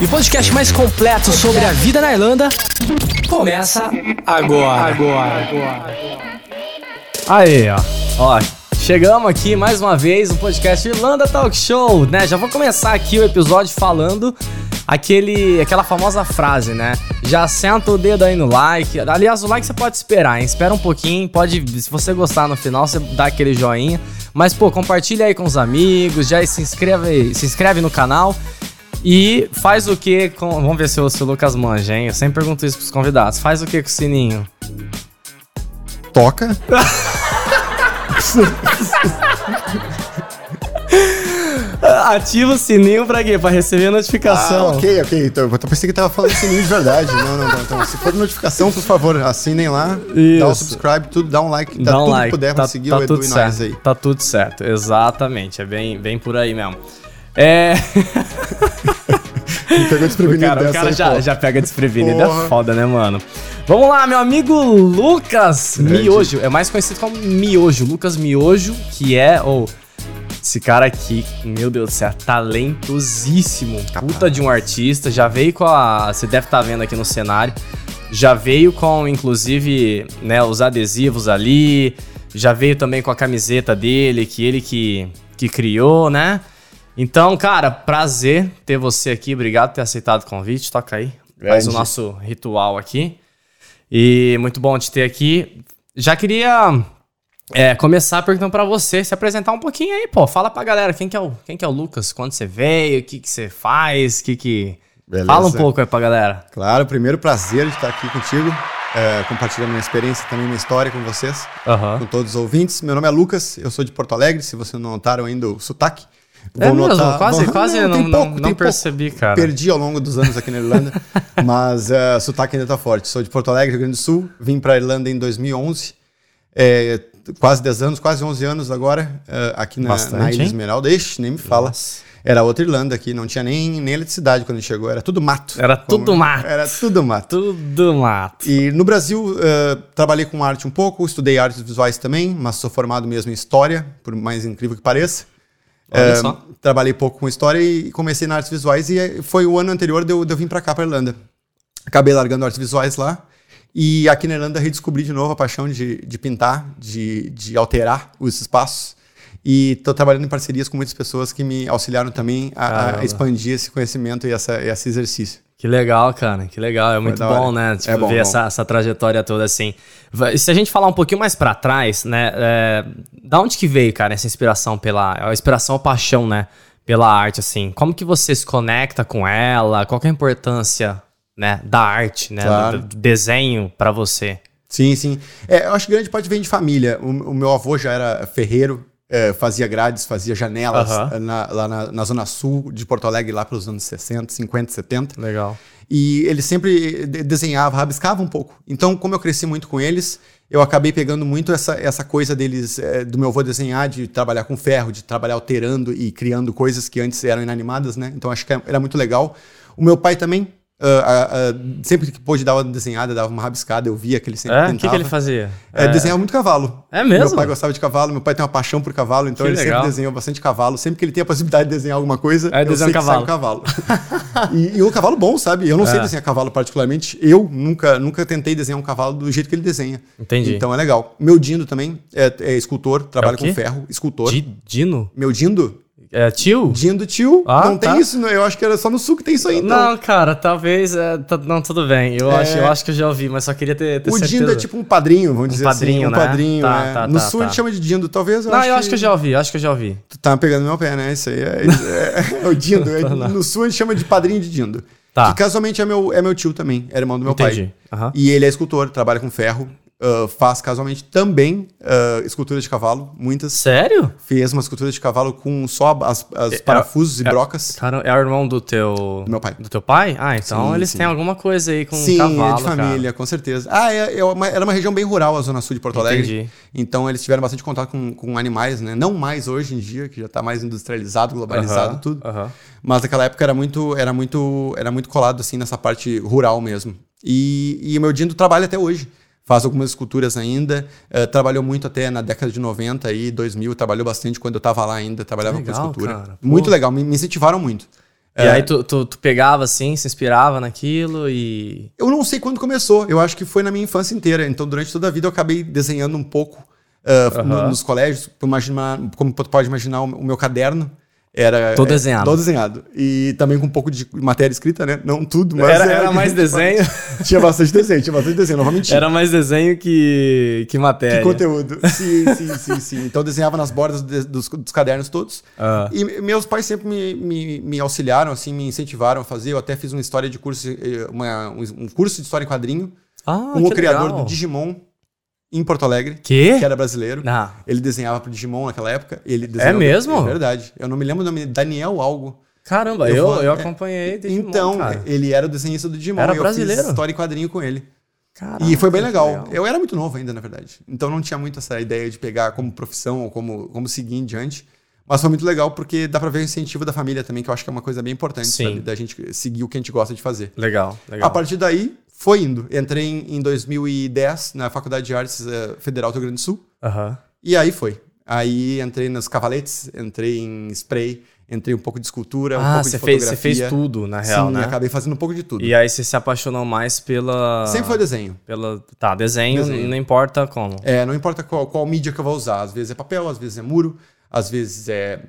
E o podcast mais completo sobre a vida na Irlanda começa agora. Agora. Aí, ó. Ó, chegamos aqui mais uma vez no podcast Irlanda Talk Show, né? Já vou começar aqui o episódio falando aquele, aquela famosa frase, né? Já senta o dedo aí no like. Aliás, o like você pode esperar, hein? Espera um pouquinho, pode, se você gostar no final, você dá aquele joinha. Mas pô, compartilha aí com os amigos, já se inscreve, se inscreve no canal. E faz o que com. Vamos ver se o, se o Lucas manja, hein? Eu sempre pergunto isso pros convidados. Faz o que com o sininho? Toca. Ativa o sininho pra quê? Pra receber a notificação. Ah, ok, ok. Então, eu pensei que tava falando sininho de verdade. Não, não, não. Então, se for notificação, por favor, assinem lá, dá um Isso. subscribe, tudo, dá um like, dá, Dá um tudo like. que puder tá, pra seguir tá o Edu tudo e certo. aí. Tá tudo certo, exatamente. É bem, bem por aí mesmo. É. Me pegou o desprevenido cara, o dessa cara aí, já, pô. já pega desprevenido. Porra. É foda, né, mano? Vamos lá, meu amigo Lucas. Miojo. É mais conhecido como Miojo. Lucas Miojo, que é. ou esse cara aqui, meu Deus do céu, talentosíssimo. Puta de um artista. Já veio com a. Você deve estar vendo aqui no cenário. Já veio com, inclusive, né, os adesivos ali. Já veio também com a camiseta dele, que ele que, que criou, né? Então, cara, prazer ter você aqui. Obrigado por ter aceitado o convite. Toca aí. Faz o Grande. nosso ritual aqui. E muito bom te ter aqui. Já queria é, começar perguntando pra você, se apresentar um pouquinho aí, pô. Fala pra galera quem que é o, quem que é o Lucas, quando você veio, o que que você faz, o que que... Beleza. Fala um pouco aí pra galera. Claro, primeiro prazer de estar aqui contigo, é, compartilhando minha experiência também, minha história com vocês, com todos os ouvintes. Meu nome é Lucas, eu sou de Porto Alegre, se vocês não notaram ainda o sotaque. É vão mesmo? notar- Quase- vão- quase não- não- pouco, não tem pouco. percebi, cara. Perdi ao longo dos anos aqui na Irlanda, mas é, o sotaque ainda tá forte. Sou de Porto Alegre, Rio Grande do Sul, vim para Irlanda em 2011, é, quase 10 anos, quase 11 anos agora, é, aqui na, Bastante, na Ilha hein? Esmeralda. Ixi, nem me fala. Era outra Irlanda aqui, não tinha nem, nem eletricidade quando a gente chegou, era tudo mato. Era tudo mato. Era tudo mato. Tudo mato. E no Brasil, eh, trabalhei com arte um pouco, estudei artes visuais também, mas sou formado mesmo em história, por mais incrível que pareça. Olha só. Trabalhei pouco com história e comecei na artes visuais e eh, foi o ano anterior de eu, de eu vir para cá, para Irlanda. Acabei largando artes visuais lá e aqui na Irlanda redescobri de novo a paixão de, de pintar, de, de alterar os espaços. E estou trabalhando em parcerias com muitas pessoas que me auxiliaram também a- a, expandir esse conhecimento e essa, esse exercício. Que legal, cara, que legal. É muito bom, né? É Tipo, bom, ver bom. Essa, essa trajetória toda assim. Se a gente falar um pouquinho mais pra trás, né? É, da onde que veio, cara, essa inspiração pela. A inspiração, a paixão, né? Pela arte, assim. Como que você se conecta com ela? Qual que é a importância, né? Da arte, né? Claro. Do, do desenho pra você? Sim, sim. É, eu acho que grande parte vem de família. O, o meu avô já era ferreiro, é, fazia grades, fazia janelas é, na- lá na, na zona sul de Porto Alegre, lá pelos anos 60, 50, 70. Legal. E ele sempre de- desenhava, rabiscava um pouco. Então, como eu cresci muito com eles, eu acabei pegando muito essa, essa coisa deles, é, do meu avô desenhar, de trabalhar com ferro, de trabalhar alterando e criando coisas que antes eram inanimadas, né? Então, acho que era muito legal. O meu pai também, ah, ah, ah, sempre que pôde dar uma desenhada, dava uma rabiscada, eu via que ele sempre É? O que, que ele fazia? É, desenhava muito cavalo. É mesmo? Meu pai gostava de cavalo, meu pai tem uma paixão por cavalo, então Que ele legal. sempre desenhou bastante cavalo. Sempre que ele tem a possibilidade de desenhar alguma coisa, Aí eu sei um que cavalo. e, e um cavalo bom, sabe? Eu não sei É. desenhar cavalo particularmente. Eu nunca, nunca tentei desenhar um cavalo do jeito que ele desenha. Entendi. Então é legal. Meu Dindo também é, é escultor, trabalha quê? com ferro, escultor. Di- Dino? Meu Dindo? É tio? Dindo tio. Ah, não tá. tem isso, né? eu acho que era só no sul que tem isso aí. Então. Não, cara, talvez. é, tá- não, tudo bem. Eu, É. acho, eu acho que eu já ouvi, mas só queria ter, ter O certeza. Dindo é tipo um padrinho, vamos dizer padrinho, assim. Um né? padrinho, Tá, é. tá, No tá, sul tá. a gente chama de Dindo, talvez. Eu Não, acho eu acho que eu já ouvi, acho que eu já ouvi. Tu tá pegando meu pé, né? Isso aí é, é- é o Dindo. É- no sul a gente chama de padrinho de Dindo. Tá. Que casualmente é meu, é meu tio também, é irmão do meu Entendi. pai. Aham. E ele é escultor, trabalha com ferro. Ah, faz casualmente também ah, esculturas de cavalo, muitas. Sério? Fez uma escultura de cavalo com só as, as parafusos e brocas. Cara, é o irmão do teu. Do meu pai. Do teu pai? Ah, então Sim, eles sim. têm alguma coisa aí com Sim, cavalo. é de família, com certeza. Ah, é, é uma- era uma região bem rural, a zona sul de Porto Alegre. Entendi. Então eles tiveram bastante contato com, com animais, né? Não mais hoje em dia, que já tá mais industrializado, globalizado, Aham, tudo. aham. Mas naquela época era muito, era muito, era muito colado assim nessa parte rural mesmo. E, e o meu Dindo trabalha até hoje. Faz algumas esculturas ainda. eh, trabalhou muito até na década de 90 e 2000. Trabalhou bastante quando eu tava lá ainda. Trabalhava Legal, com escultura. cara. Muito legal. Me, me incentivaram muito. E É. aí tu, tu, tu pegava assim, se inspirava naquilo e. Eu não sei quando começou. Eu acho que foi na minha infância inteira. Então, durante toda a vida, eu acabei desenhando um pouco uh, no- nos colégios. Tu Imagina, como tu pode imaginar, o meu caderno era... Todo é, desenhado. Todo desenhado. E também com um pouco de matéria escrita, né? Não tudo, mas... Era, era mais desenho. tinha bastante desenho, tinha bastante desenho. Não vou mentir. Era mais desenho que, que matéria. Que conteúdo. Sim, sim, sim, sim. Então eu desenhava nas bordas de- dos, dos cadernos todos. Ah. E me- meus pais sempre me, me, me auxiliaram, assim, me incentivaram a fazer. Eu até fiz uma história de curso, eh, uma- um, um curso de história em quadrinho Ah, com o que criador legal. do Digimon em Porto Alegre, Quê? que era brasileiro. Ah. Ele desenhava pro Digimon naquela época. Ele desenhava- mesmo? É verdade. Eu não me lembro o nome Daniel algo. Caramba, Eu eu, vou- eu é, acompanhei Digimon, então, cara. ele era o desenhista do Digimon. Era e eu brasileiro? fiz história em quadrinho com ele. Caraca, E foi bem que legal. Eu era muito novo ainda, na verdade. Então não tinha muito essa ideia de pegar como profissão ou como, como seguir em diante. Mas foi muito legal porque dá pra ver o incentivo da família também, que eu acho que é uma coisa bem importante, Sim. sabe? Da gente seguir o que a gente gosta de fazer. Legal, legal. A partir daí, foi indo. Entrei em, em 2010 na Faculdade de Artes eh, Federal do Rio Grande do Sul. Aham. E aí foi. Aí entrei nos cavaletes, entrei em spray, entrei um pouco de escultura, um Ah, pouco você de fez, fotografia. você fez tudo, na real, Sim, né? acabei fazendo um pouco de tudo. E aí você se apaixonou mais pela... Sempre foi desenho. Pela... Tá, desenho, Desenho. não importa como. É, não importa qual, qual mídia que eu vou usar. Às vezes é papel, às vezes é muro, às vezes é,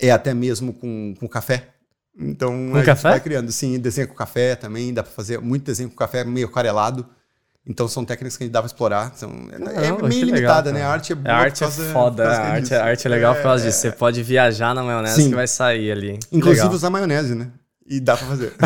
é até mesmo com, com café. Então a café? vai criando. Sim, desenho com café também, dá pra fazer muito desenho com café meio aquarelado. Então são técnicas que a gente dá pra explorar. São, é- Caramba, é meio legal, limitada, né? cara. A arte é boa. A arte é causa- foda, por causa a arte, a arte é legal por causa É, disso. Você pode viajar na maionese Sim. que vai sair ali. Inclusive Legal. usar maionese, né? E dá pra fazer.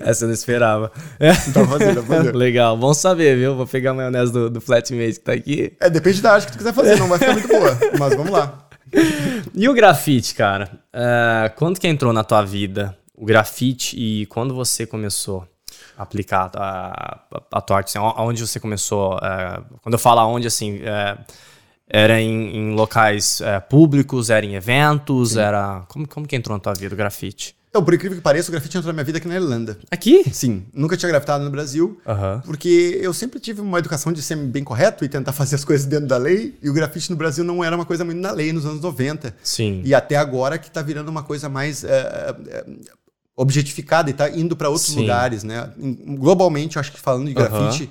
Essa eu não esperava. dá pra fazer, dá pra fazer. Legal, bom saber, viu? Vou pegar a maionese do, do Flatmate que tá aqui. É, depende da arte que tu quiser fazer, não vai ficar muito boa. Mas vamos lá. E o grafite, cara? É, quando que entrou na tua vida o grafite e quando você começou a aplicar a, a, a tua arte? Assim, aonde você começou? é, quando eu falo aonde, assim, é, era em, em locais públicos, era em eventos, era... Como, como que entrou na tua vida o grafite? Então, por incrível que pareça, o grafite entrou na minha vida aqui na Irlanda. Aqui? Sim, nunca tinha grafitado no Brasil. Aham. Porque eu sempre tive uma educação de ser bem correto e tentar fazer as coisas dentro da lei. E o grafite no Brasil não era uma coisa muito na lei nos anos 90. Sim. E até agora que tá virando uma coisa mais eh, eh, objetificada e tá indo para outros Sim. lugares, né? Globalmente, eu acho que falando de grafite,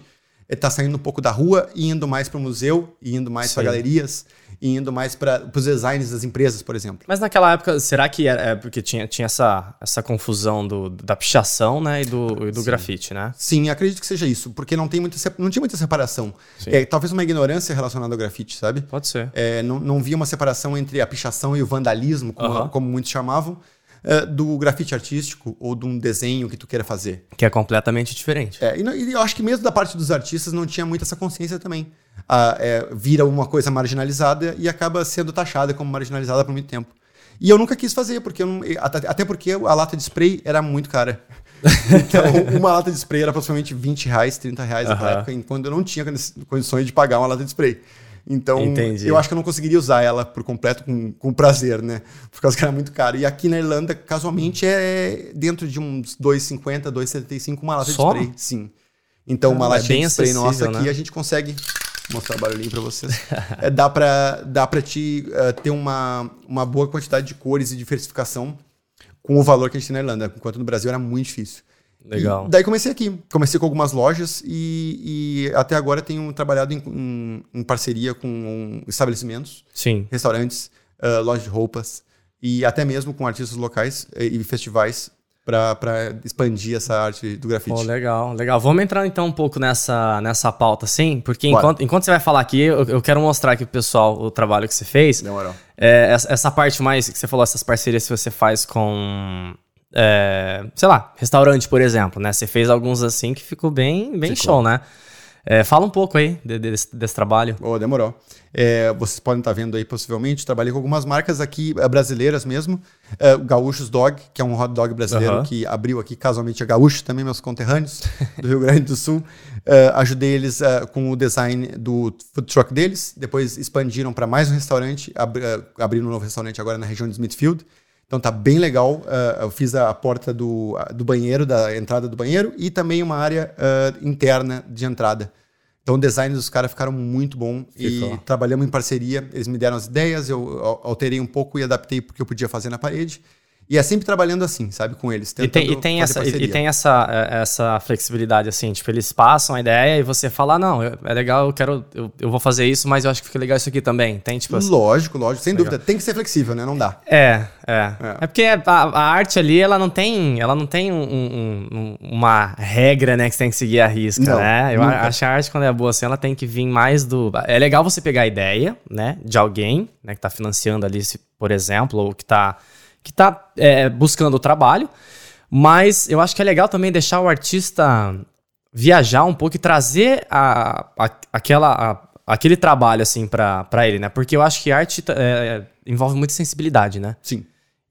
eh, tá saindo um pouco da rua e indo mais para o museu, e indo mais para galerias, e indo mais para os designs das empresas, por exemplo. Mas naquela época, será que é, é porque tinha, tinha essa, essa confusão do, da pichação, né, e do, e do grafite, né? Sim, acredito que seja isso, porque não, tem muita, não tinha muita separação. Sim. É, talvez uma ignorância relacionada ao grafite, sabe? Pode ser. É, não, não via uma separação entre a pichação e o vandalismo, como, como muitos chamavam, é, do grafite artístico ou de um desenho que tu queira fazer. Que é completamente diferente. É, e eu acho que mesmo da parte dos artistas não tinha muito essa consciência também. Ah, é, vira uma coisa marginalizada e acaba sendo taxada como marginalizada por muito tempo. E eu nunca quis fazer, porque não- até porque a lata de spray era muito cara. Então, uma lata de spray era aproximadamente 20 reais, 30 reais naquela Aham. época, enquanto eu não tinha condi- condições de pagar uma lata de spray. Então, Entendi. eu acho que eu não conseguiria usar ela por completo com, com prazer, né? Por causa que era muito caro. E aqui na Irlanda, casualmente, é dentro de uns 2,50, 2,75 uma lata Só? de spray. Sim. Então, uma Caramba, é de spray nossa aqui, né? a gente consegue mostrar o barulhinho pra vocês. É, dá pra, dá pra te eh, ter uma, uma boa quantidade de cores e diversificação com o valor que a gente tem na Irlanda, enquanto no Brasil era muito difícil. Legal. E daí comecei aqui. Comecei com algumas lojas e, e até agora tenho trabalhado em, em- em parceria com estabelecimentos, Sim. restaurantes, ah, lojas de roupas e até mesmo com artistas locais eh, e festivais para expandir essa arte do grafite. Pô, legal, legal. Vamos entrar então um pouco nessa, nessa pauta, sim? Porque Bora. enquanto, enquanto você vai falar aqui, eu, eu quero mostrar aqui pro pessoal o trabalho que você fez. Demorou. É, essa, essa parte mais que você falou, essas parcerias que você faz com. é, sei lá, restaurante, por exemplo, né? Você fez alguns assim que ficou bem, bem Ficou. show, né? É, fala um pouco aí de- de- desse, desse trabalho. Oh, demorou. É, vocês podem estar vendo aí, possivelmente. Trabalhei com algumas marcas aqui eh, brasileiras mesmo. É, Gaúchos Dog, que é um hot dog brasileiro que abriu aqui, casualmente, a Gaúcho, também meus conterrâneos do Rio Grande do Sul. É, ajudei eles eh, com o design do food truck deles. Depois expandiram para mais um restaurante. Abri, eh, abriram um novo restaurante agora na região de Smithfield. Então tá bem legal. Eh, eu fiz a, porta do, do banheiro, da entrada do banheiro, e também uma área eh, interna de entrada. Então o design dos caras ficaram muito bom Ficou. e trabalhamos em parceria. Eles me deram as ideias, eu al- alterei um pouco e adaptei porque eu podia fazer na parede. E é sempre trabalhando assim, sabe, com eles. E tem, e tem, essa, e- e tem essa, é, essa flexibilidade, assim, tipo, eles passam a ideia e você fala, ah, não, é legal, eu quero, eu, eu vou fazer isso, mas eu acho que fica legal isso aqui também. Tem, tipo, assim, Lógico, lógico, sem dúvida. Tem que ser flexível, né? Não dá. É, é. É, porque a, a arte ali, ela não tem, ela não tem um- um- um- uma regra, né, que você tem que seguir a risca, Não, né? Eu nunca. acho que a arte, quando é boa assim, ela tem que vir mais do... É legal você pegar a ideia, né, de alguém, né, que tá financiando ali, por exemplo, ou que tá, que tá é, buscando o trabalho, mas eu acho que é legal também deixar o artista viajar um pouco e trazer a, a- aquela, a- aquele trabalho, assim, pra ele, né? Porque eu acho que arte é, envolve muita sensibilidade, né? Sim.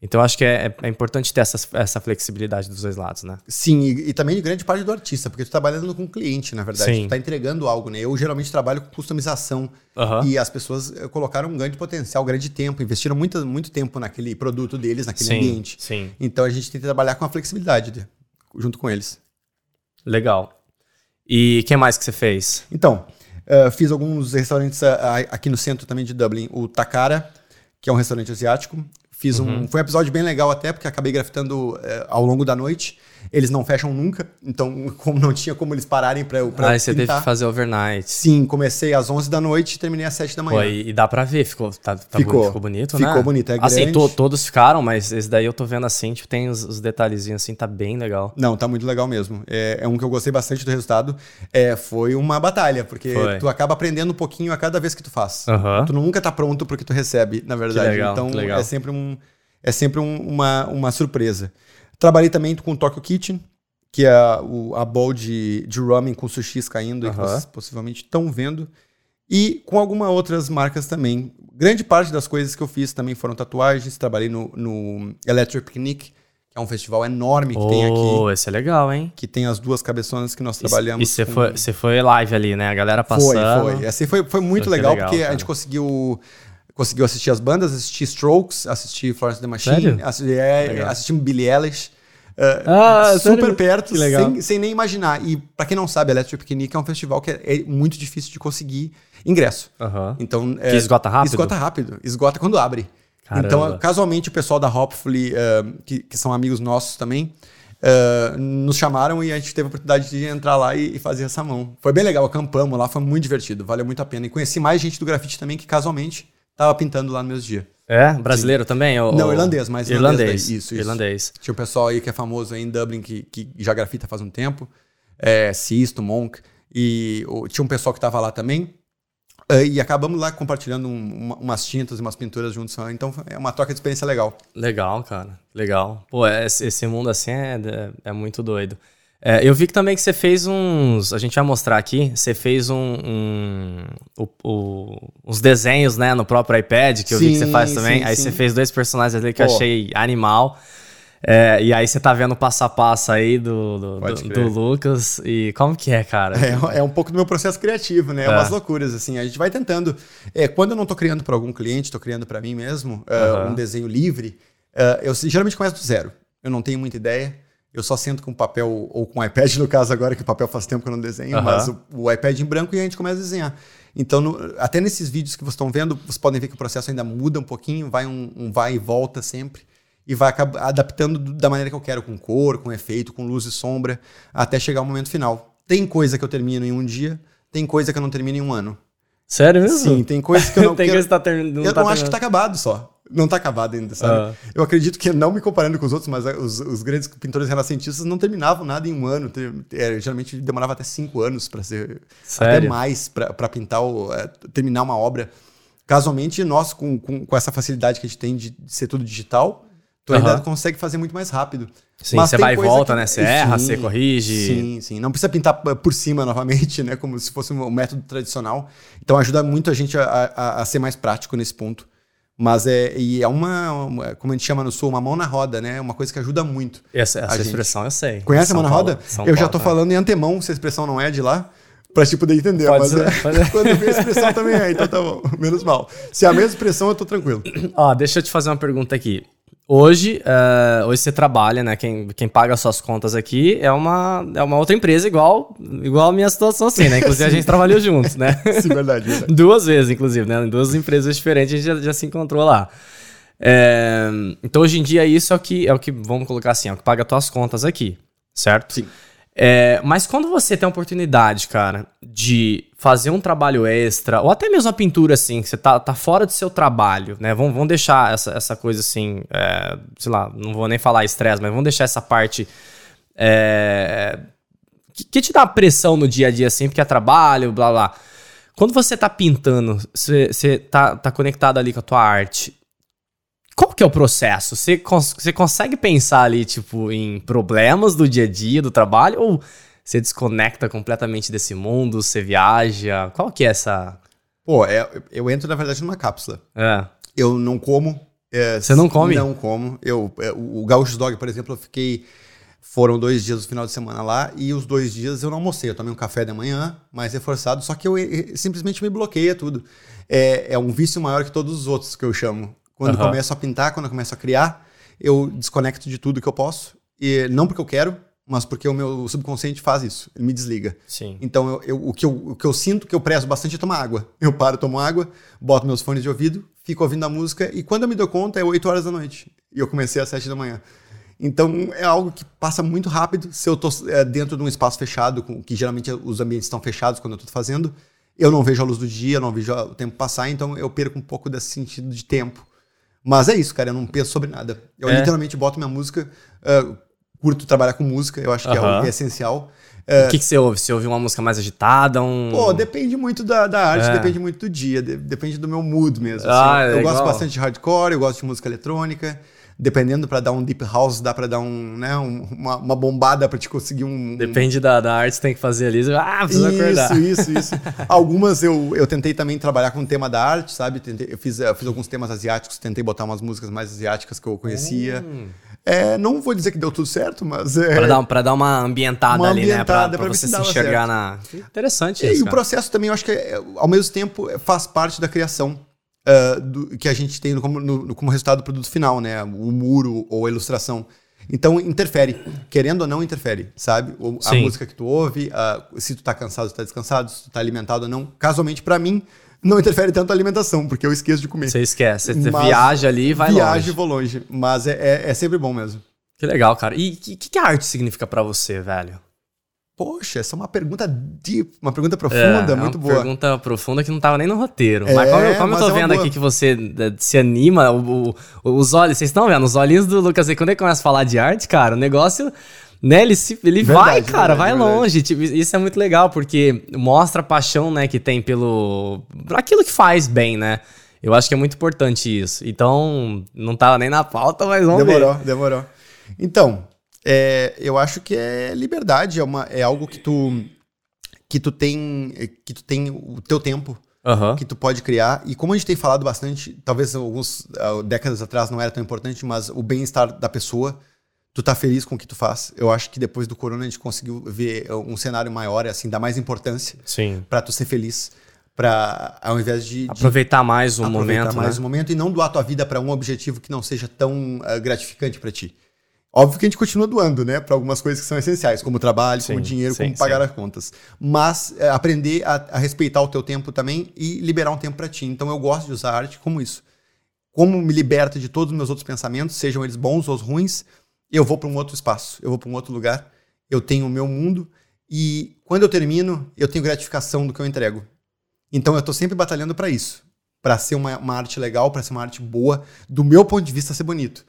Então acho que é, é importante ter essa, essa flexibilidade dos dois lados, né? Sim, e, e também de grande parte do artista, porque tu tá trabalhando com o cliente, na verdade. Sim. Tu tá entregando algo, né? Eu geralmente trabalho com customização Aham. e as pessoas eh, colocaram um grande potencial, um grande tempo, investiram muito, muito tempo naquele produto deles, naquele Sim, ambiente. sim. Então a gente tem que trabalhar com a flexibilidade de- junto com eles. Legal. E o que mais que você fez? Então, eh, fiz alguns restaurantes ah, aqui no centro também de Dublin. O Takara, que é um restaurante asiático. Fiz Uhum. um. Foi um episódio bem legal até, porque acabei grafitando eh, ao longo da noite. Eles não fecham nunca, então como não tinha como eles pararem para eu pra Ah, você teve que fazer overnight. Sim, comecei às 11 da noite e terminei às 7 da manhã. Pô, e, e dá pra ver, ficou, tá, tá Ficou. boni- ficou bonito, né? Ficou bonito, é Assim, grande. to- todos ficaram, mas esse daí eu tô vendo assim, tipo, tem os, os detalhezinhos assim, tá bem legal. Não, tá muito legal mesmo. É, é um que eu gostei bastante do resultado. É, foi uma batalha, porque Foi. tu acaba aprendendo um pouquinho a cada vez que tu faz. Aham. Tu nunca tá pronto pro que tu recebe, na verdade. legal, então é sempre, um, é sempre um- uma, uma surpresa. Trabalhei também com o Tokyo Kitchen, que é o, a bowl de, de ramen com sushis caindo, aí que vocês possivelmente estão vendo. E com algumas outras marcas também. Grande parte das coisas que eu fiz também foram tatuagens. Trabalhei no, no Electric Picnic, que é um festival enorme que tem aqui Oh, esse é legal, hein? que tem as duas cabeçonas que nós E- trabalhamos. E você com- foi, foi live ali, né? A galera passando. Foi, foi. Assim, foi, foi muito legal, legal, porque a cara. gente conseguiu, conseguiu assistir as bandas, assistir Strokes, assistir Florence the Machine, Sério? assi- é, assistimos Billie Eilish. Uh, Ah, super sério? perto, sem, sem nem imaginar. E pra quem não sabe, Electric Picnic é um festival que é, é muito difícil de conseguir ingresso. Aham. Então, Que esgota rápido? Esgota rápido. Esgota quando abre. Caramba. Então, casualmente, o pessoal da Hopefully, uh, que, que são amigos nossos também, uh, nos chamaram e a gente teve a oportunidade de entrar lá e, e fazer essa mão. Foi bem legal, acampamos lá, foi muito divertido, valeu muito a pena. E conheci mais gente do grafite também que casualmente tava pintando lá no mesmo dia. É? Brasileiro também? Ou, Não, irlandês, mas irlandês. irlandês daí. Isso, isso. Irlandês. Tinha um pessoal aí que é famoso aí em Dublin, que, que já grafita faz um tempo, é, Sisto, Monk, e o- tinha um pessoal que tava lá também. eh, e acabamos lá compartilhando um- uma- umas tintas e umas pinturas juntos. Então é uma troca de experiência legal. Legal, cara. Legal. Pô, esse, esse mundo assim é, é, é muito doido. É, eu vi que também que você fez uns. A gente vai mostrar aqui. Você fez um. um o- o- uns desenhos, né, no próprio iPad, que eu vi que você Sim, faz também. sim, aí sim. você fez dois personagens ali que eu Pô. achei animal. É, e aí você tá vendo o passo a passo aí do, do, do- do Lucas. E como que é, cara? É, é um pouco do meu processo criativo, né? É umas loucuras, assim. A gente vai tentando. É, quando eu não tô criando para algum cliente, tô criando para mim mesmo, é, Aham. um desenho livre, é, eu geralmente começo do zero. Eu não tenho muita ideia. Eu só sento com papel, ou com iPad, no caso agora, que o papel faz tempo que eu não desenho, Aham. mas o, o iPad em branco e a gente começa a desenhar. Então, no- até nesses vídeos que vocês estão vendo, vocês podem ver que o processo ainda muda um pouquinho, vai um, um vai e volta sempre, e vai adaptando do- da maneira que eu quero, com cor, com efeito, com luz e sombra, até chegar o momento final. Tem coisa que eu termino em um dia, tem coisa que eu não termino em um ano. Sério mesmo? Sim, tem coisa que eu não tem que eu- coisa que tá terminando. eu não acho que tá acabado só. Não tá acabado ainda, sabe? Ah. Eu acredito que, não me comparando com os outros, mas eh, os, os grandes pintores renascentistas não terminavam nada em um ano. Ter- é, geralmente demorava até cinco anos para ser. Até Sério? mais para pintar, o- é, terminar uma obra. Casualmente, nós, com, com, com essa facilidade que a gente tem de, ser tudo digital, tu ainda consegue fazer muito mais rápido. Sim, Mas você vai e volta, que- né? Você erra, você corrige. Sim, sim. Não precisa pintar p- por cima novamente, né? Como se fosse um método tradicional. Então ajuda muito a gente a, a- a ser mais prático nesse ponto. Mas é, e é uma, como a gente chama no sul, uma mão na roda, né? Uma coisa que ajuda muito. Essa, A essa expressão eu sei. Conhece São a mão na roda? São eu já Paulo, tô tá. falando em antemão, se a expressão não é de lá, pra te poder entender. Pode mas ser, é- pode quando vem a expressão também é, então tá bom. Menos mal. Se é a mesma expressão, eu tô tranquilo. Ó, deixa eu te fazer uma pergunta aqui. Hoje, eh, hoje você trabalha, né? Quem, quem paga suas contas aqui é uma, é uma outra empresa igual, igual a minha situação, assim, né? Inclusive a gente trabalhou juntos, né? Sim, verdade, verdade. Duas vezes, inclusive, né? Em duas empresas diferentes a gente já, já se encontrou lá. É, então, hoje em dia, isso é o que, é o que, vamos colocar assim, é o que paga tuas contas aqui, certo? Sim. É, mas quando você tem a oportunidade, cara, de fazer um trabalho extra, ou até mesmo a pintura, assim, que você tá, tá fora do seu trabalho, né? Vamos, vamos deixar essa, essa coisa assim, é, sei lá, não vou nem falar estresse, mas vamos deixar essa parte. é, que, que te dá pressão no dia a dia, assim, porque é trabalho, blá blá. Quando você tá pintando, você, você tá, tá conectado ali com a tua arte. Qual que é o processo? Você, cons- você consegue pensar ali, tipo, em problemas do dia a dia, do trabalho? Ou você desconecta completamente desse mundo, você viaja? Qual que é essa... Pô, é- eu entro, na verdade, numa cápsula. É, Eu não como. é, Você não come? Não como. Eu, é, o o Gaúcho Dog, por exemplo, eu fiquei. Foram dois dias do final de semana lá e os dois dias eu não almocei. Eu tomei um café da manhã, mais reforçado, só que eu eh, simplesmente me bloqueia tudo. É, é um vício maior que todos os outros que eu chamo. Quando eu começo a pintar, quando eu começo a criar, eu desconecto de tudo que eu posso. E não porque eu quero, mas porque o meu subconsciente faz isso. Ele me desliga. sim. Então, eu, eu- o, que eu, o que eu sinto, que eu prezo bastante é tomar água. Eu paro, tomo água, boto meus fones de ouvido, fico ouvindo a música e quando eu me dou conta é 8 horas da noite. E eu comecei às 7 da manhã. Então, é algo que passa muito rápido. Se eu tô é, dentro de um espaço fechado, com, que geralmente os ambientes estão fechados quando eu tô fazendo, eu não vejo a luz do dia, não vejo o tempo passar, então eu perco um pouco desse sentido de tempo. Mas é isso, cara, eu não penso sobre nada. Eu É? literalmente boto minha música, ah, curto trabalhar com música, eu acho que é é essencial. O que, que você ouve? Você ouve uma música mais agitada? Um... Pô, depende muito da, da arte, É. depende muito do dia, de- depende do meu mood mesmo. Ah, assim. é eu gosto bastante de hardcore, eu gosto de música eletrônica. Dependendo pra dar um deep house, dá pra dar um, né, um- uma, uma bombada pra te conseguir um. Depende da, da arte que você tem que fazer ali. você- Ah, precisa acordar. Isso, isso, isso. Algumas eu, eu tentei também trabalhar com o tema da arte, sabe? Tentei- eu, fiz, eu fiz alguns temas asiáticos, tentei botar umas músicas mais asiáticas que eu conhecia. É, não vou dizer que deu tudo certo, mas é. Hum. Pra dar, pra dar uma ambientada Uma ali, né? Ambientada, pra ver você se enxergar certo. na. Interessante E isso. o cara. processo também, eu acho que é, ao mesmo tempo é, faz parte da criação ah, do- que a gente tem como, no- como resultado do produto final, né? O muro ou a ilustração. Então interfere, querendo ou não interfere, sabe? O- a música que tu ouve, ah, se tu tá cansado, se tu tá descansado, se tu tá alimentado ou não. Casualmente, pra mim, não interfere tanto a alimentação, porque eu esqueço de comer. Você esquece. Você Mas viaja ali e vai Viajo e longe. vou longe. Mas é, é- é sempre bom mesmo. Que legal, cara. E o que, que, que a arte significa pra você, velho? Poxa, essa é uma pergunta deep, uma pergunta profunda, é muito uma boa. pergunta profunda que não tava nem no roteiro. É, mas como, eu- como eu mas tô é vendo boa. aqui que você eh, se anima, o- o- os olhos, vocês estão vendo? Os olhinhos do Lucas aí, quando ele começa a falar de arte, cara, o negócio, né, ele, se, ele Verdade, vai, cara, verdade, vai verdade. longe. Tipo, isso é muito legal, porque mostra a paixão, né, que tem pelo. por aquilo que faz bem, né? Eu acho que é muito importante isso. Então, não tava nem na pauta, mas vamos Demorou, ver. demorou. Então, é, eu acho que é liberdade, é, uma, é algo que tu que tu tem que tu tem o teu tempo Aham. que tu pode criar e como a gente tem falado bastante, talvez alguns ah, décadas atrás não era tão importante, mas o bem-estar da pessoa, tu tá feliz com o que tu faz. Eu acho que depois do corona a gente conseguiu ver um cenário maior, assim, dar mais importância pra tu ser feliz, para ao invés de, de Aproveitar mais o aproveitar momento, mais né? o momento e não doar tua vida para um objetivo que não seja tão ah, gratificante para ti. Óbvio que a gente continua doando, né, para algumas coisas que são essenciais, como trabalho, como Sim, dinheiro, sim, como pagar sim. as contas. Mas é, aprender a, a respeitar o teu tempo também e liberar um tempo para ti. Então eu gosto de usar a arte como isso. Como me liberta de todos os meus outros pensamentos, sejam eles bons ou ruins, eu vou para um outro espaço, eu vou para um outro lugar, eu tenho o meu mundo e quando eu termino, eu tenho gratificação do que eu entrego. Então eu tô sempre batalhando para isso, para ser uma, uma arte legal, para ser uma arte boa, do meu ponto de vista ser bonito.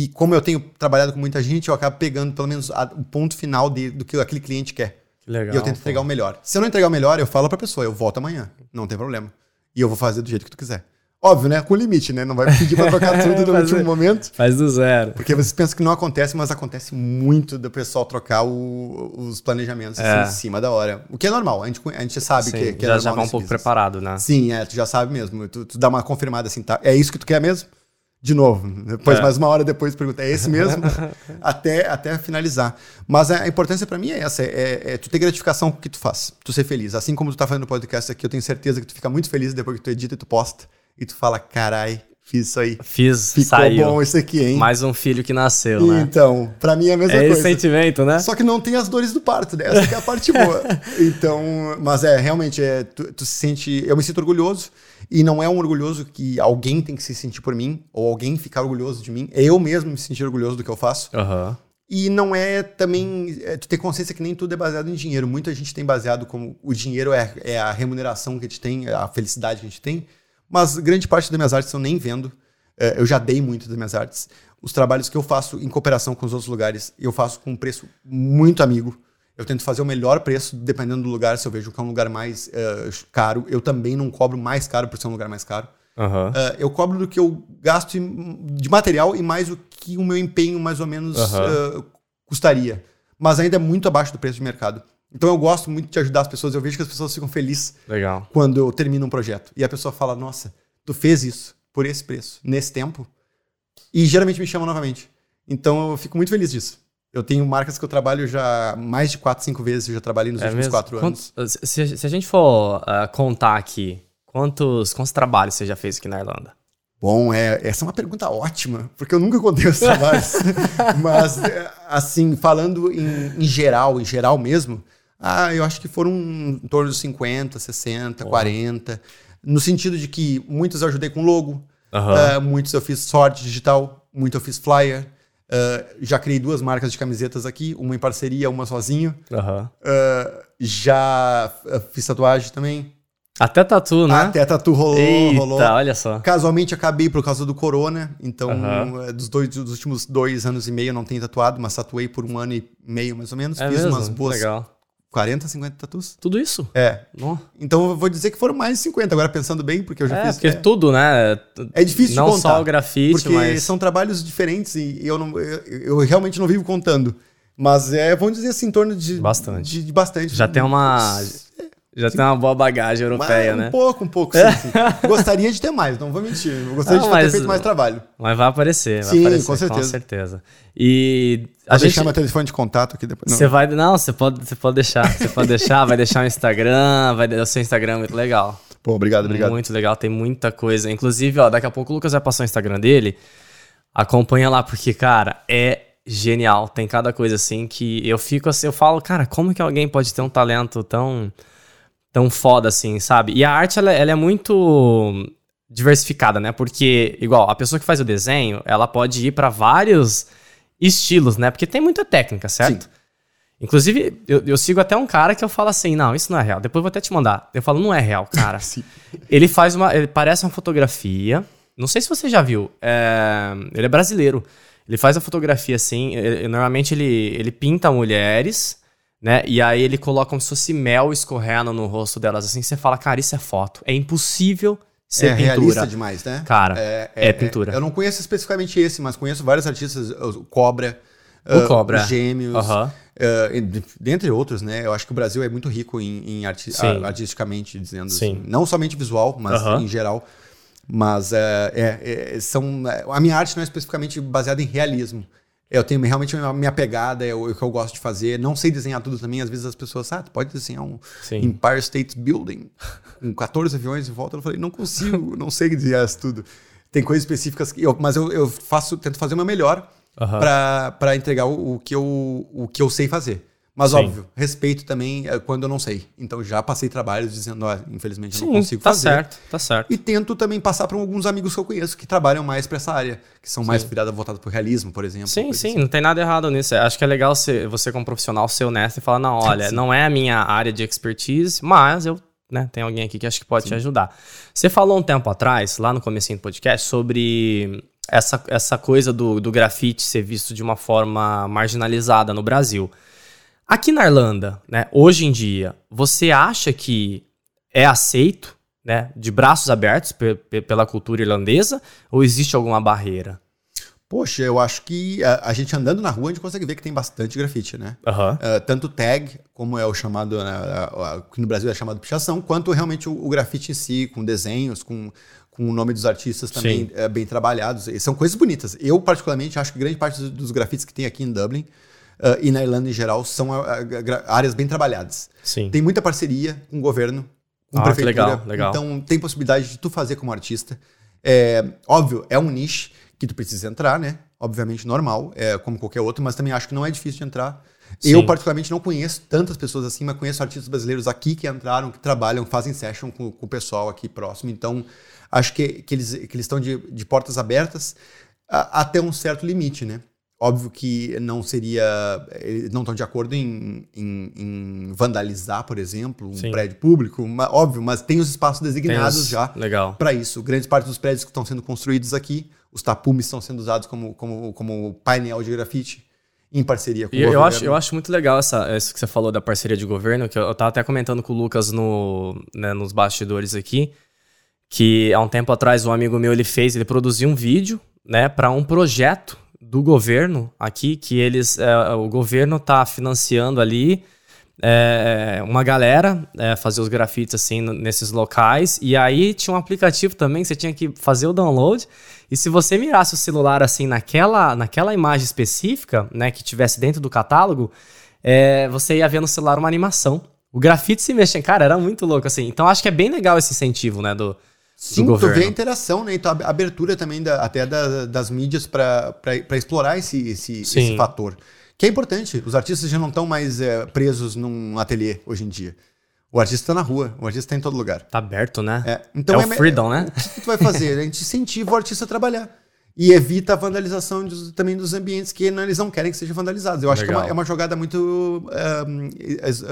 E como eu tenho trabalhado com muita gente, eu acabo pegando pelo menos a- o ponto final de- do que aquele cliente quer. Que legal. e eu tento pô. entregar o melhor. Se eu não entregar o melhor, eu falo pra pessoa, eu volto amanhã, não tem problema. E eu vou fazer do jeito que tu quiser. Óbvio, né? Com limite, né? Não vai pedir pra trocar tudo no último momento. Faz do zero. Porque vocês pensam que não acontece, mas acontece muito do pessoal trocar o- os planejamentos É. assim, em cima da hora. O que é normal, a gente, a gente sabe Sim, que, que é já, normal. já vai um pouco business. preparado, né? Sim, é, tu já sabe mesmo. Tu, tu dá uma confirmada assim, tá? É isso que tu quer mesmo? De novo. Depois, É. mais uma hora depois, pergunta, é esse mesmo? até, até finalizar. Mas a, importância pra mim é essa: é, é tu ter gratificação com o que tu faz, tu ser feliz. Assim como tu tá fazendo o podcast aqui, eu tenho certeza que tu fica muito feliz depois que tu edita e tu posta. E tu fala, carai, fiz isso aí. Fiz, Ficou saiu. bom isso aqui, hein? Mais um filho que nasceu, né? Então, pra mim é a mesma É esse coisa. sentimento, né? Só que não tem as dores do parto, né? Essa que é a parte boa. Então, mas é, realmente, é, tu, tu se sente. Eu me sinto orgulhoso. E não é um orgulhoso que alguém tem que se sentir por mim, ou alguém ficar orgulhoso de mim. É eu mesmo me sentir orgulhoso do que eu faço. Aham. E não é também. É, tu ter consciência que nem tudo é baseado em dinheiro. Muita gente tem baseado como o dinheiro é, é a remuneração que a gente tem, é a felicidade que a gente tem. Mas grande parte das minhas artes eu nem vendo. É, eu já dei muito das minhas artes. Os trabalhos que eu faço em cooperação com os outros lugares, eu faço com um preço muito amigo. Eu tento fazer o melhor preço, dependendo do lugar. Se eu vejo que é um lugar mais eh, caro, eu também não cobro mais caro por ser um lugar mais caro. Aham. Eh, eu cobro do que eu gasto de material e mais o que o meu empenho mais ou menos Aham. eh, custaria. Mas ainda é muito abaixo do preço de mercado. Então eu gosto muito de ajudar as pessoas. Eu vejo que as pessoas ficam felizes Legal. quando eu termino um projeto. E a pessoa fala, nossa, tu fez isso por esse preço, nesse tempo. E geralmente me chamam novamente. Então eu fico muito feliz disso. Eu tenho marcas que eu trabalho já mais de 4, 5 vezes. Eu já trabalhei nos É últimos mesmo? 4 anos. Se, se a gente for ah, contar aqui, quantos, quantos trabalhos você já fez aqui na Irlanda? Bom, é, essa é uma pergunta ótima, porque eu nunca contei os trabalhos. Mas, é, assim, falando em, em geral, em geral mesmo, ah, eu acho que foram em torno de 50, 60, 40. No sentido de que muitos eu ajudei com logo, ah, muitos eu fiz sorte digital, muito eu fiz flyer. ah, já criei duas marcas de camisetas aqui, uma em parceria, uma sozinho. Aham. Ah, já fiz tatuagem também. Até tatu, né? Até tatu rolou, Eita, rolou. olha só. Casualmente acabei por causa do corona, então eh, dos, dois, dos últimos dois anos e meio eu não tenho tatuado, mas tatuei por um ano e meio mais ou menos. É Fiz mesmo? umas boas Legal. 40, 50 tatus. Tudo isso? É. Então eu vou dizer que foram mais de 50, agora pensando bem, porque eu já É, fiz. porque é, tudo, né? é difícil Não de contar. só o grafite, porque mas... são trabalhos diferentes e eu, não, eu, eu realmente não vivo contando. Mas é, vamos dizer assim, em torno de. Bastante. De, de bastante. Já tem uma... Já tem uma boa bagagem europeia, Mas né? Um pouco, um pouco, sim, sim. Gostaria de ter mais, não vou mentir. Eu gostaria Não, de ter mas- feito mais trabalho. Mas vai aparecer, vai Sim, aparecer, com certeza. Com certeza. E a Vou gente... deixar meu telefone de contato aqui depois. Você vai... Não, você pode, você pode deixar. Você pode deixar, vai deixar o Instagram, vai... o seu Instagram é muito legal. Pô, obrigado, obrigado. Muito legal, tem muita coisa. Inclusive, ó, daqui a pouco o Lucas vai passar o Instagram dele. Acompanha lá, porque, cara, é genial. Tem cada coisa assim que eu fico assim, eu falo, cara, como que alguém pode ter um talento tão tão foda assim, sabe? E a arte, ela, ela é muito diversificada, né? Porque, igual, a pessoa que faz o desenho, ela pode ir pra vários estilos, né? Porque tem muita técnica, certo? Inclusive, eu, eu sigo até um cara que eu falo assim, não, isso não é real. Depois eu vou até te mandar. Eu falo, não é real, cara. Sim. Ele faz uma. Ele parece uma fotografia. Não sei se você já viu. é, ele é brasileiro. Ele faz a fotografia assim. ele- normalmente ele, ele pinta mulheres, né? E aí ele coloca como se fosse mel escorrendo no rosto delas. Assim, você fala, cara, isso é foto. É impossível ser é realista pintura. demais, né? Cara, é pintura. Eu não conheço especificamente esse, mas conheço vários artistas, o Cobra, O ah, Cobra. os Gêmeos, e- dentre outros, né? Eu acho que o Brasil é muito rico em, em arti- Sim. artisticamente, dizendo Sim. assim. Não somente visual, mas em geral. Mas é, é, é, são, a minha arte não é especificamente baseada em realismo. Eu tenho realmente a minha pegada, é o, que eu gosto de fazer. Não sei desenhar tudo também. Às vezes as pessoas, ah, tu pode desenhar um Sim. Empire State Building com 14 aviões em volta. Eu falei, não consigo, não sei desenhar isso tudo. Tem coisas específicas, que eu, mas eu, eu faço, tento fazer o meu melhor pra para entregar o, o que eu, o que eu sei fazer. Mas Sim. óbvio, respeito também é, quando eu não sei. Então já passei trabalhos dizendo, ó, infelizmente eu não Sim, consigo tá fazer. certo, tá certo. E tento também passar para alguns amigos que eu conheço que trabalham mais para essa área, que são mais virados voltados para o realismo, por exemplo. Sim, sim, assim. não tem nada errado nisso. Acho que é legal você, você como profissional, ser honesto e falar, não, olha, Sim. não é a minha área de expertise, mas eu, né, tem alguém aqui que acho que pode te ajudar. Você falou um tempo atrás, lá no comecinho do podcast, sobre essa, essa coisa do, do grafite ser visto de uma forma marginalizada no Brasil. Aqui na Irlanda, né, hoje em dia, você acha que é aceito né, de braços abertos pe- pe- pela cultura irlandesa ou existe alguma barreira? Poxa, eu acho que a, a gente andando na rua, a gente consegue ver que tem bastante grafite, né? Aham. Uh, tanto tag, como é o chamado, né, a- a- que no Brasil é chamado pichação, quanto realmente o, o grafite em si, com desenhos, com, com o nome dos artistas também é, bem trabalhados. E são coisas bonitas. Eu, particularmente, acho que grande parte dos, dos grafites que tem aqui em Dublin uh, e na Irlanda em geral são uh, gra- áreas bem trabalhadas. Sim. Tem muita parceria com o governo, com Ah, prefeitura. legal, legal. Então tem possibilidade de tu fazer como artista. É, óbvio, é um nicho que tu precisa entrar, né? Obviamente normal, é como qualquer outro, mas também acho que não é difícil de entrar. Sim. Eu, particularmente, não conheço tantas pessoas assim, mas conheço artistas brasileiros aqui que entraram, que trabalham, fazem session com, com o pessoal aqui próximo. Então, acho que, que eles que eles estão de, de portas abertas a- até um certo limite, né? Óbvio que não seria. Eles não estão de acordo em, em- em vandalizar, por exemplo, um Sim. prédio público, ma- óbvio, mas tem os espaços designados os- já Legal. para isso. Grande parte dos prédios que estão sendo construídos aqui, os tapumes estão sendo usados como, como, como painel de grafite em parceria com E o eu governo. acho, eu acho muito legal essa, isso que você falou da parceria de governo, que eu, eu tava até comentando com o Lucas no, né, nos bastidores aqui, que há um tempo atrás um amigo meu ele fez, ele produziu um vídeo, né, para um projeto do governo aqui, que eles, é, o governo tá financiando ali é, uma galera é, fazer os grafites assim nesses locais, e aí tinha um aplicativo também que você tinha que fazer o download, e se você mirasse o celular assim naquela, naquela imagem específica, né, que tivesse dentro do catálogo, é, você ia ver no celular uma animação. O grafite se mexia, cara, era muito louco assim. Então acho que é bem legal esse incentivo, né, do, Sim, do tu vê a interação, né? Então, a abertura também da- até da- das mídias para explorar esse, esse, esse fator. Que é importante. Os artistas já não estão mais é, presos num ateliê hoje em dia. O artista está na rua, o artista está em todo lugar. Tá aberto, né? É, então É o me- freedom, né? O que, que tu vai fazer? A gente incentiva o artista a trabalhar. E evita a vandalização também dos ambientes que não- eles não querem que sejam vandalizados. Eu acho que é uma, Legal. é uma jogada muito um,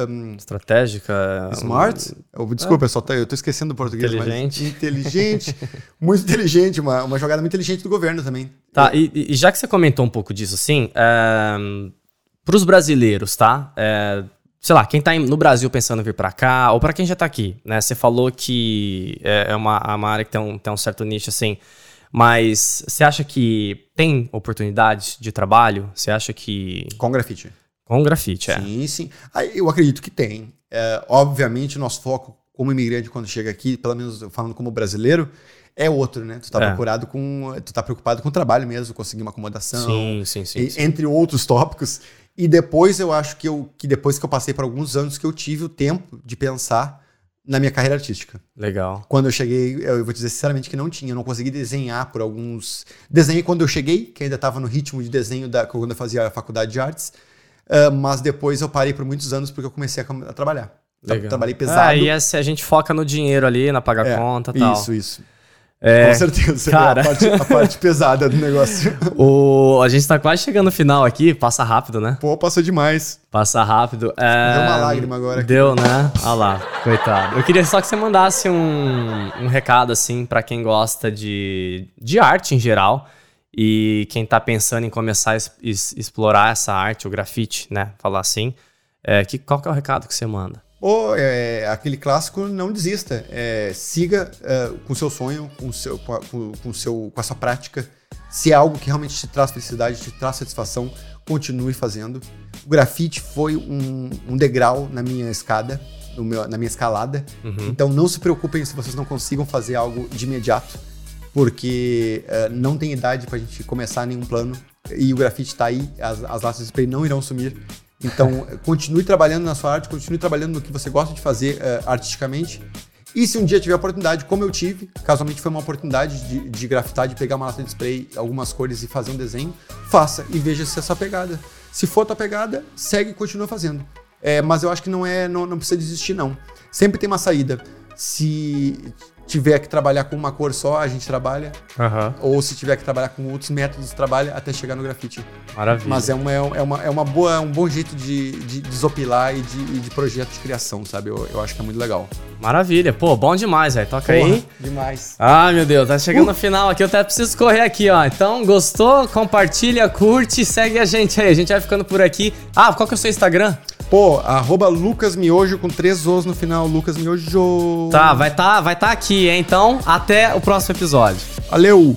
um, Estratégica. smart. Eu- desculpa, pessoal, tá- eu tô esquecendo o português. Inteligente. inteligente. muito inteligente. Uma, uma jogada muito inteligente do governo também. Tá, e, e já que você comentou um pouco disso, assim, para os brasileiros, tá? É, sei lá, quem tá em- no Brasil pensando em vir para cá, ou para quem já tá aqui, né? Você falou que é é uma, uma área que tem um, tem um certo nicho, assim, mas você acha que tem oportunidades de trabalho? Você acha que. Com grafite. Com grafite, é. Sim, sim. Eu acredito que tem. É, obviamente, o nosso foco como imigrante quando chega aqui, pelo menos falando como brasileiro, é outro, né? Tu tá, É. procurado com, tu tá preocupado com o trabalho mesmo, conseguir uma acomodação, Sim, sim, sim. e- sim. entre outros tópicos. E depois eu acho que eu que depois que eu passei por alguns anos que eu tive o tempo de pensar na minha carreira artística. Legal. Quando eu cheguei, eu vou dizer sinceramente que não tinha, eu não consegui desenhar por alguns. Desenhei quando eu cheguei, que ainda estava no ritmo de desenho da quando eu fazia a faculdade de artes, ah, mas depois eu parei por muitos anos porque eu comecei a, a trabalhar. Tra- Legal. Trabalhei pesado. Ah, e essa, a gente foca no dinheiro ali, na pagar É, conta e tal. Isso, isso. É, Com certeza. cara. É a, parte, a parte pesada do negócio. O, a gente tá quase chegando no final aqui, passa rápido, né? Pô, passou demais. Passa rápido. É, Deu uma lágrima agora aqui. Deu, né? Olha lá, coitado. Eu queria só que você mandasse um, um recado, assim, pra quem gosta de, de arte em geral e quem tá pensando em começar a es- es- explorar essa arte, o grafite, né? Falar assim. É, que, qual que é o recado que você manda? Ou é, aquele clássico, não desista. É, siga é, com seu sonho, com, seu, com, a, com, seu, com a sua prática. Se é algo que realmente te traz felicidade, te traz satisfação, continue fazendo. O grafite foi um, um degrau na minha escada, no meu- na minha escalada. Então não se preocupem se vocês não consigam fazer algo de imediato, porque é, não tem idade pra gente começar nenhum plano. E o grafite tá aí, as, as laças de spray não irão sumir. Então, continue trabalhando na sua arte, continue trabalhando no que você gosta de fazer eh, artisticamente. E se um dia tiver oportunidade, como eu tive, casualmente foi uma oportunidade de, de grafitar, de pegar uma lata de spray, algumas cores e fazer um desenho, faça e veja se é sua pegada. Se for tua pegada, segue e continua fazendo. Eh, mas eu acho que não é, não, não precisa desistir não. Sempre tem uma saída. Se tiver que trabalhar com uma cor só, a gente trabalha. Aham. Ou se tiver que trabalhar com outros métodos, trabalha até chegar no grafite. Maravilha. Mas é uma, é uma, é uma boa, é um bom jeito de, de desopilar e de, e de projeto de criação, sabe? Eu, eu acho que é muito legal. Maravilha. Pô, bom demais, velho. Toca aí. demais. Ai, meu Deus, tá chegando no final aqui, eu até preciso correr aqui, ó. Então, gostou? Compartilha, curte, segue a gente aí. A gente vai ficando por aqui. Ah, qual que é o seu Instagram? Pô, arroba Lucas Miojo com três Os no final, Lucas Miojo. Tá, vai tá, vai tá aqui, hein? Então, até o próximo episódio. Valeu!